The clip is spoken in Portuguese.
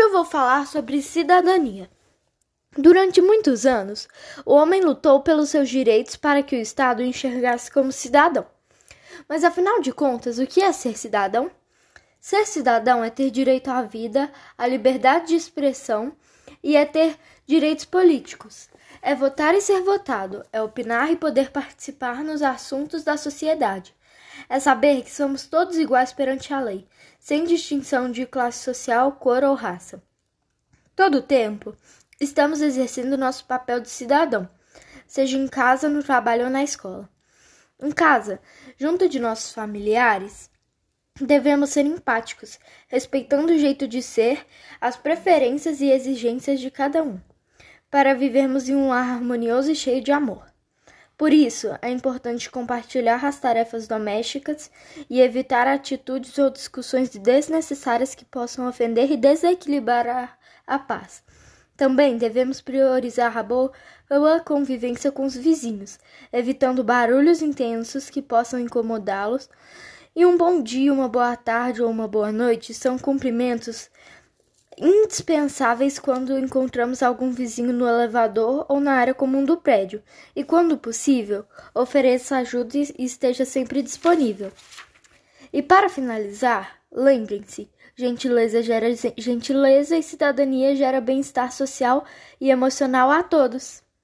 Hoje eu vou falar sobre cidadania. Durante muitos anos, o homem lutou pelos seus direitos para que o Estado o enxergasse como cidadão. Mas afinal de contas, o que é ser cidadão? Ser cidadão é ter direito à vida, à liberdade de expressão e é ter direitos políticos. É votar e ser votado, é opinar e poder participar nos assuntos da sociedade. É saber que somos todos iguais perante a lei, sem distinção de classe social, cor ou raça. Todo o tempo, estamos exercendo nosso papel de cidadão, seja em casa, no trabalho ou na escola. Em casa, junto de nossos familiares, devemos ser empáticos, respeitando o jeito de ser, as preferências e exigências de cada um para vivermos em um lar harmonioso e cheio de amor. Por isso, é importante compartilhar as tarefas domésticas e evitar atitudes ou discussões desnecessárias que possam ofender e desequilibrar a, a paz. Também devemos priorizar a boa convivência com os vizinhos, evitando barulhos intensos que possam incomodá-los. E um bom dia, uma boa tarde ou uma boa noite são cumprimentos indispensáveis quando encontramos algum vizinho no elevador ou na área comum do prédio, e, quando possível, ofereça ajuda e esteja sempre disponível. E para finalizar, lembrem-se: gentileza gera gentileza e cidadania gera bem-estar social e emocional a todos.